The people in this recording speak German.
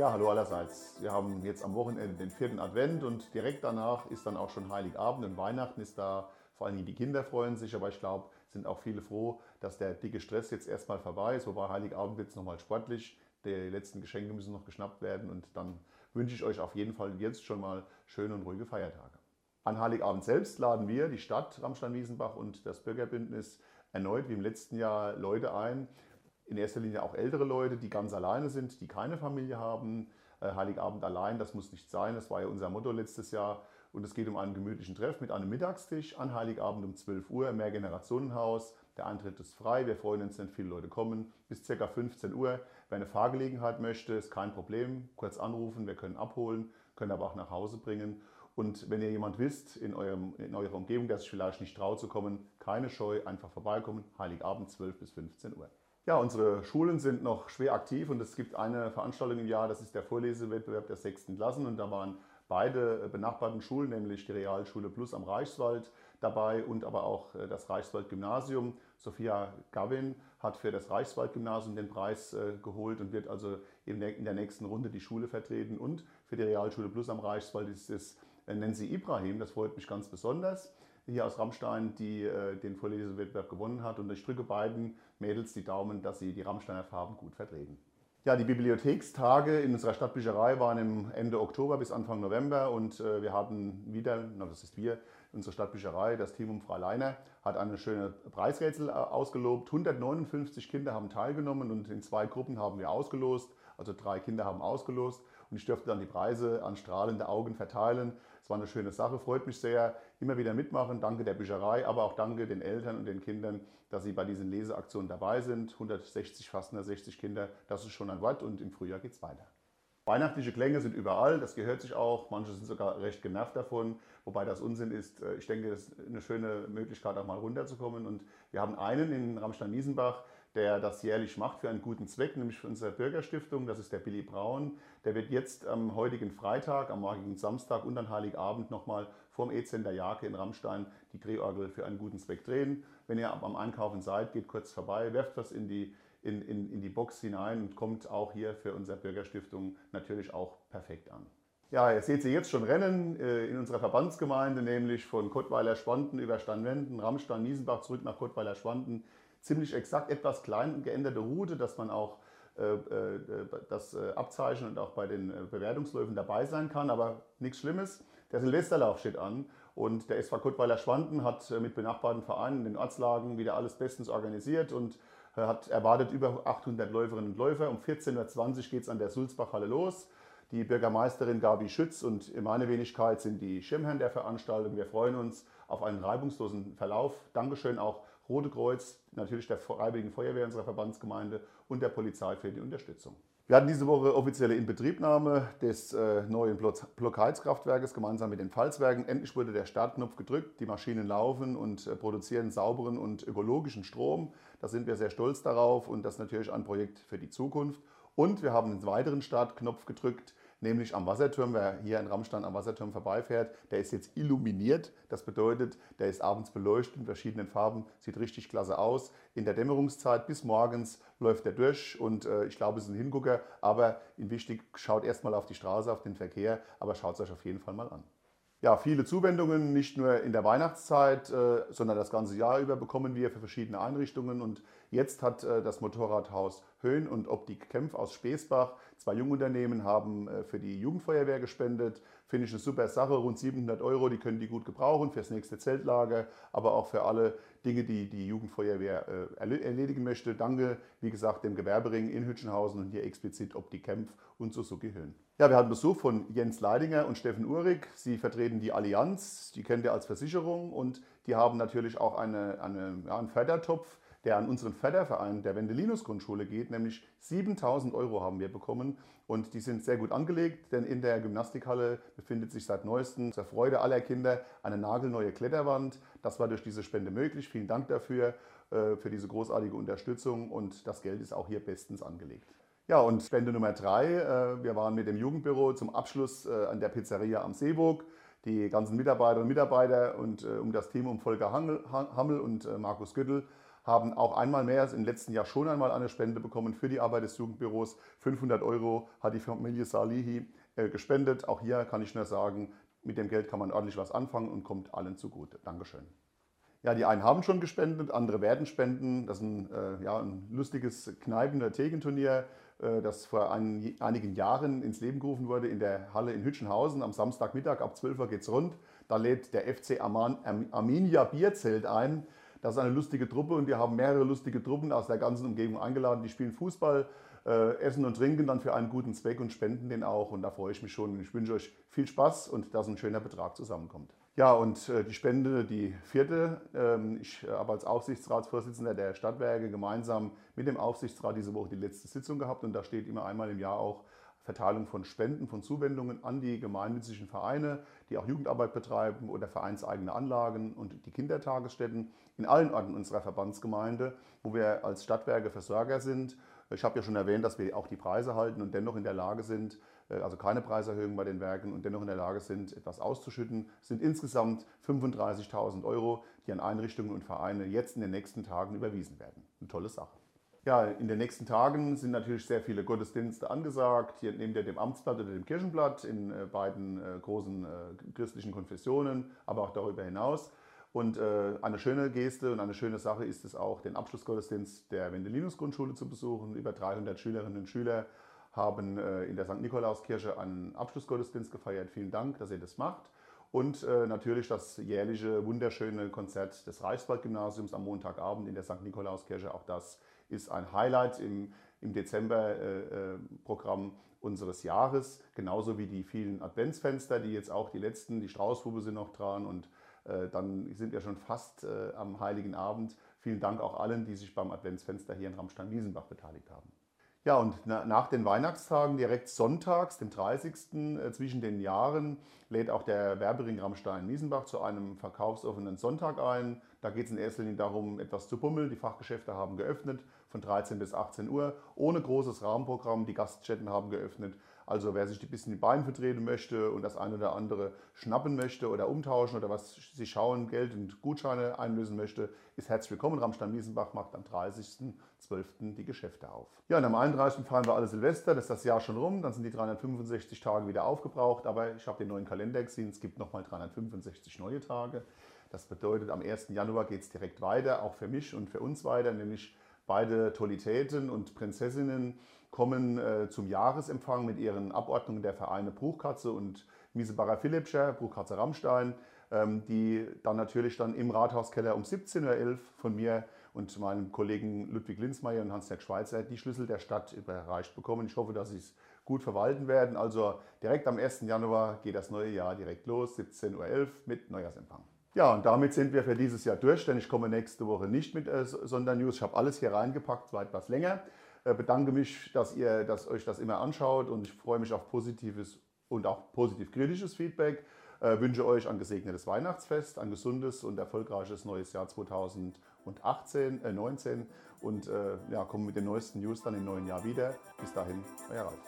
Ja, hallo allerseits. Wir haben jetzt am Wochenende den vierten Advent und direkt danach ist dann auch schon Heiligabend und Weihnachten ist da. Vor allem die Kinder freuen sich, aber ich glaube, sind auch viele froh, dass der dicke Stress jetzt erstmal vorbei ist. Wobei Heiligabend wird es nochmal sportlich. Die letzten Geschenke müssen noch geschnappt werden und dann wünsche ich euch auf jeden Fall jetzt schon mal schöne und ruhige Feiertage. An Heiligabend selbst laden wir, die Stadt Ramstein-Wiesenbach und das Bürgerbündnis, erneut wie im letzten Jahr Leute ein. In erster Linie auch ältere Leute, die ganz alleine sind, die keine Familie haben. Äh, Heiligabend allein, das muss nicht sein. Das war ja unser Motto letztes Jahr. Und es geht um einen gemütlichen Treff mit einem Mittagstisch an Heiligabend um 12 Uhr im Mehrgenerationenhaus. Der Eintritt ist frei. Wir freuen uns, wenn viele Leute kommen. Bis ca. 15 Uhr. Wer eine Fahrgelegenheit möchte, ist kein Problem. Kurz anrufen, wir können abholen, können aber auch nach Hause bringen. Und wenn ihr jemand wisst in, eurem, in eurer Umgebung, der sich vielleicht nicht traut zu kommen, keine Scheu, einfach vorbeikommen. Heiligabend 12 bis 15 Uhr. Ja, unsere Schulen sind noch schwer aktiv und es gibt eine Veranstaltung im Jahr, das ist der Vorlesewettbewerb der sechsten Klassen und da waren beide benachbarten Schulen, nämlich die Realschule Plus am Reichswald dabei und aber auch äh, das Reichswald-Gymnasium. Sophia Gavin hat für das Reichswald-Gymnasium den Preis äh, geholt und wird also in der nächsten Runde die Schule vertreten. Und für die Realschule Plus am Reichswald ist es äh, Nancy Ibrahim, das freut mich ganz besonders, hier aus Rammstein, die den Vorlesewettbewerb gewonnen hat. Und ich drücke beiden Mädels die Daumen, dass sie die Rammsteiner Farben gut vertreten. Ja, die Bibliothekstage in unserer Stadtbücherei waren im Ende Oktober bis Anfang November und äh, wir hatten wieder, na, das ist wir, unsere Stadtbücherei, das Team um Frau Leiner, hat eine schöne Preisrätsel äh, ausgelobt. 159 Kinder haben teilgenommen und in zwei Gruppen haben wir ausgelost. Also drei Kinder haben ausgelost und ich durfte dann die Preise an strahlende Augen verteilen. Es war eine schöne Sache, freut mich sehr. Immer wieder mitmachen. Danke der Bücherei, aber auch danke den Eltern und den Kindern, dass sie bei diesen Leseaktionen dabei sind. 160, fast 160 Kinder, das ist schon ein Wort und im Frühjahr geht es weiter. Weihnachtliche Klänge sind überall, das gehört sich auch. Manche sind sogar recht genervt davon, wobei das Unsinn ist. Äh, ich denke, das ist eine schöne Möglichkeit, auch mal runterzukommen. Und wir haben einen in Ramstein-Miesenbach, der das jährlich macht für einen guten Zweck, nämlich für unsere Bürgerstiftung. Das ist der Billy Braun. Der wird jetzt am heutigen Freitag, am morgigen Samstag und an Heiligabend nochmal vorm E-Center Jake in Rammstein die Drehorgel für einen guten Zweck drehen. Wenn ihr am Einkaufen seid, geht kurz vorbei, werft was in die, in, in, in die Box hinein und kommt auch hier für unsere Bürgerstiftung natürlich auch perfekt an. Ja, ihr seht sie jetzt schon rennen äh, in unserer Verbandsgemeinde, nämlich von Kottweiler-Schwanden über Steinwenden, Rammstein, Niesenbach zurück nach Kottweiler-Schwanden ziemlich exakt etwas klein geänderte Route, dass man auch äh, äh, das äh, Abzeichen und auch bei den Bewertungsläufen dabei sein kann, aber nichts Schlimmes. Der Silvesterlauf steht an und der SV Kuttweiler Schwanden hat mit benachbarten Vereinen in den Ortslagen wieder alles bestens organisiert und hat erwartet über 800 Läuferinnen und Läufer. Um 14.20 Uhr geht es an der Sulzbachhalle los. Die Bürgermeisterin Gabi Schütz und meine Wenigkeit sind die Schirmherren der Veranstaltung. Wir freuen uns auf einen reibungslosen Verlauf. Dankeschön auch Rote Kreuz, natürlich der Freiwilligen Feuerwehr unserer Verbandsgemeinde und der Polizei für die Unterstützung. Wir hatten diese Woche offizielle Inbetriebnahme des äh, neuen Blockheizkraftwerkes gemeinsam mit den Pfalzwerken. Endlich wurde der Startknopf gedrückt, die Maschinen laufen und äh, produzieren sauberen und ökologischen Strom. Da sind wir sehr stolz darauf und das ist natürlich ein Projekt für die Zukunft. Und wir haben einen weiteren Startknopf gedrückt, nämlich am Wasserturm. Wer hier in Rammstein am Wasserturm vorbeifährt, der ist jetzt illuminiert. Das bedeutet, der ist abends beleuchtet in verschiedenen Farben, sieht richtig klasse aus. In der Dämmerungszeit bis morgens läuft er durch und äh, ich glaube, es ist ein Hingucker, aber wichtig, schaut erstmal auf die Straße, auf den Verkehr, aber schaut es euch auf jeden Fall mal an. Ja, viele Zuwendungen, nicht nur in der Weihnachtszeit, äh, sondern das ganze Jahr über bekommen wir für verschiedene Einrichtungen. Und jetzt hat äh, das Motorradhaus Höhn und Optik Kempf aus Speesbach, zwei Jungunternehmen, haben äh, für die Jugendfeuerwehr gespendet. Finde ich eine super Sache, rund 700 Euro, die können die gut gebrauchen fürs nächste Zeltlager, aber auch für alle Dinge, die die Jugendfeuerwehr erledigen möchte. Danke, wie gesagt, dem Gewerbering in Hütchenhausen und hier explizit Optik Kempf und Suzuki Höhn. Ja, wir hatten Besuch von Jens Leidinger und Steffen Uhrig. Sie vertreten die Allianz, die kennt ihr als Versicherung und die haben natürlich auch eine, eine, ja, einen Fördertopf, der an unseren Förderverein der Wendelinus Grundschule geht, nämlich 7000 Euro haben wir bekommen und die sind sehr gut angelegt, denn in der Gymnastikhalle befindet sich seit neuestem zur Freude aller Kinder eine nagelneue Kletterwand. Das war durch diese Spende möglich. Vielen Dank dafür, äh, für diese großartige Unterstützung und das Geld ist auch hier bestens angelegt. Ja, und Spende Nummer drei. Äh, wir waren mit dem Jugendbüro zum Abschluss äh, an der Pizzeria am Seeburg. Die ganzen Mitarbeiterinnen und Mitarbeiter und äh, um das Team um Volker Hammel und äh, Markus Göttel haben auch einmal mehr, im letzten Jahr schon einmal eine Spende bekommen für die Arbeit des Jugendbüros. 500 Euro hat die Familie Salihi äh, gespendet. Auch hier kann ich nur sagen, mit dem Geld kann man ordentlich was anfangen und kommt allen zugute. Dankeschön. Ja, die einen haben schon gespendet, andere werden spenden. Das ist ein, äh, ja, ein lustiges Kneipen- oder Thekenturnier, äh, das vor ein, einigen Jahren ins Leben gerufen wurde in der Halle in Hütchenhausen. Am Samstagmittag ab 12 Uhr geht es rund. Da lädt der FC Arminia Bierzelt ein. Das ist eine lustige Truppe und wir haben mehrere lustige Truppen aus der ganzen Umgebung eingeladen. Die spielen Fußball, äh, essen und trinken dann für einen guten Zweck und spenden den auch. Und da freue ich mich schon. Ich wünsche euch viel Spaß und dass ein schöner Betrag zusammenkommt. Ja, und äh, die Spende, die vierte. Ähm, ich äh, habe als Aufsichtsratsvorsitzender der Stadtwerke gemeinsam mit dem Aufsichtsrat diese Woche die letzte Sitzung gehabt. Und da steht immer einmal im Jahr auch Verteilung von Spenden, von Zuwendungen an die gemeinnützigen Vereine, die auch Jugendarbeit betreiben oder vereinseigene Anlagen und die Kindertagesstätten in allen Orten unserer Verbandsgemeinde, wo wir als Stadtwerke Versorger sind. Ich habe ja schon erwähnt, dass wir auch die Preise halten und dennoch in der Lage sind, äh, also keine Preiserhöhung bei den Werken und dennoch in der Lage sind, etwas auszuschütten. Es sind insgesamt 35.000 Euro, die an Einrichtungen und Vereine jetzt in den nächsten Tagen überwiesen werden. Eine tolle Sache. Ja, in den nächsten Tagen sind natürlich sehr viele Gottesdienste angesagt. Hier neben dem Amtsblatt oder dem Kirchenblatt in äh, beiden äh, großen christlichen Konfessionen, aber auch darüber hinaus. Und äh, eine schöne Geste und eine schöne Sache ist es auch, den Abschlussgottesdienst der Wendelinus-Grundschule zu besuchen. Über 300 Schülerinnen und Schüler haben äh, in der St. Nikolauskirche einen Abschlussgottesdienst gefeiert. Vielen Dank, dass ihr das macht. Und äh, natürlich das jährliche wunderschöne Konzert des Reichswald-Gymnasiums am Montagabend in der St. Nikolauskirche. Auch das ist ein Highlight im, im Dezember-Programm unseres Jahres. Genauso wie die vielen Adventsfenster, die jetzt auch die letzten, die Straußbube sind noch dran und äh, dann sind wir schon fast äh, am Heiligen Abend. Vielen Dank auch allen, die sich beim Adventsfenster hier in Ramstein-Wiesenbach beteiligt haben. Ja, und nach den Weihnachtstagen, direkt sonntags, dem 30. Äh, zwischen den Jahren, lädt auch der Werbering Ramstein-Miesenbach zu einem verkaufsoffenen Sonntag ein. Da geht es in erster Linie darum, etwas zu bummeln. Die Fachgeschäfte haben geöffnet von 13 bis 18 Uhr, ohne großes Rahmenprogramm. Die Gaststätten haben geöffnet. Also wer sich ein bisschen die Beine vertreten möchte und das eine oder andere schnappen möchte oder umtauschen oder was sie schauen, Geld und Gutscheine einlösen möchte, ist herzlich willkommen. Ramstein-Miesenbach macht am 30.12. die Geschäfte auf. Ja, und am 31. feiern wir alle Silvester, das ist das Jahr schon rum, dann sind die 365 Tage wieder aufgebraucht, aber ich habe den neuen Kalender gesehen, es gibt nochmal 365 neue Tage. Das bedeutet, am 1. Januar geht es direkt weiter, auch für mich und für uns weiter, nämlich beide Tolitäten und Prinzessinnen kommen äh, zum Jahresempfang mit ihren Abordnungen der Vereine Bruchkatze und Miesebacher Philipscher, Bruchkatze Rammstein, ähm, die dann natürlich dann im Rathauskeller um 17.11 Uhr von mir und meinem Kollegen Ludwig Linzmeier und Hans-Jörg Schweizer die Schlüssel der Stadt überreicht bekommen. Ich hoffe, dass sie es gut verwalten werden. Also direkt am 1. Januar geht das neue Jahr direkt los, 17.11 Uhr mit Neujahrsempfang. Ja, und damit sind wir für dieses Jahr durch, denn ich komme nächste Woche nicht mit äh, Sondernews. Ich habe alles hier reingepackt, war etwas länger. Äh, bedanke mich, dass ihr dass euch das immer anschaut und ich freue mich auf positives und auch positiv-kritisches Feedback. Äh, wünsche euch ein gesegnetes Weihnachtsfest, ein gesundes und erfolgreiches neues Jahr 2018, äh, 19 und äh, ja, kommen mit den neuesten News dann im neuen Jahr wieder. Bis dahin, euer Ralf.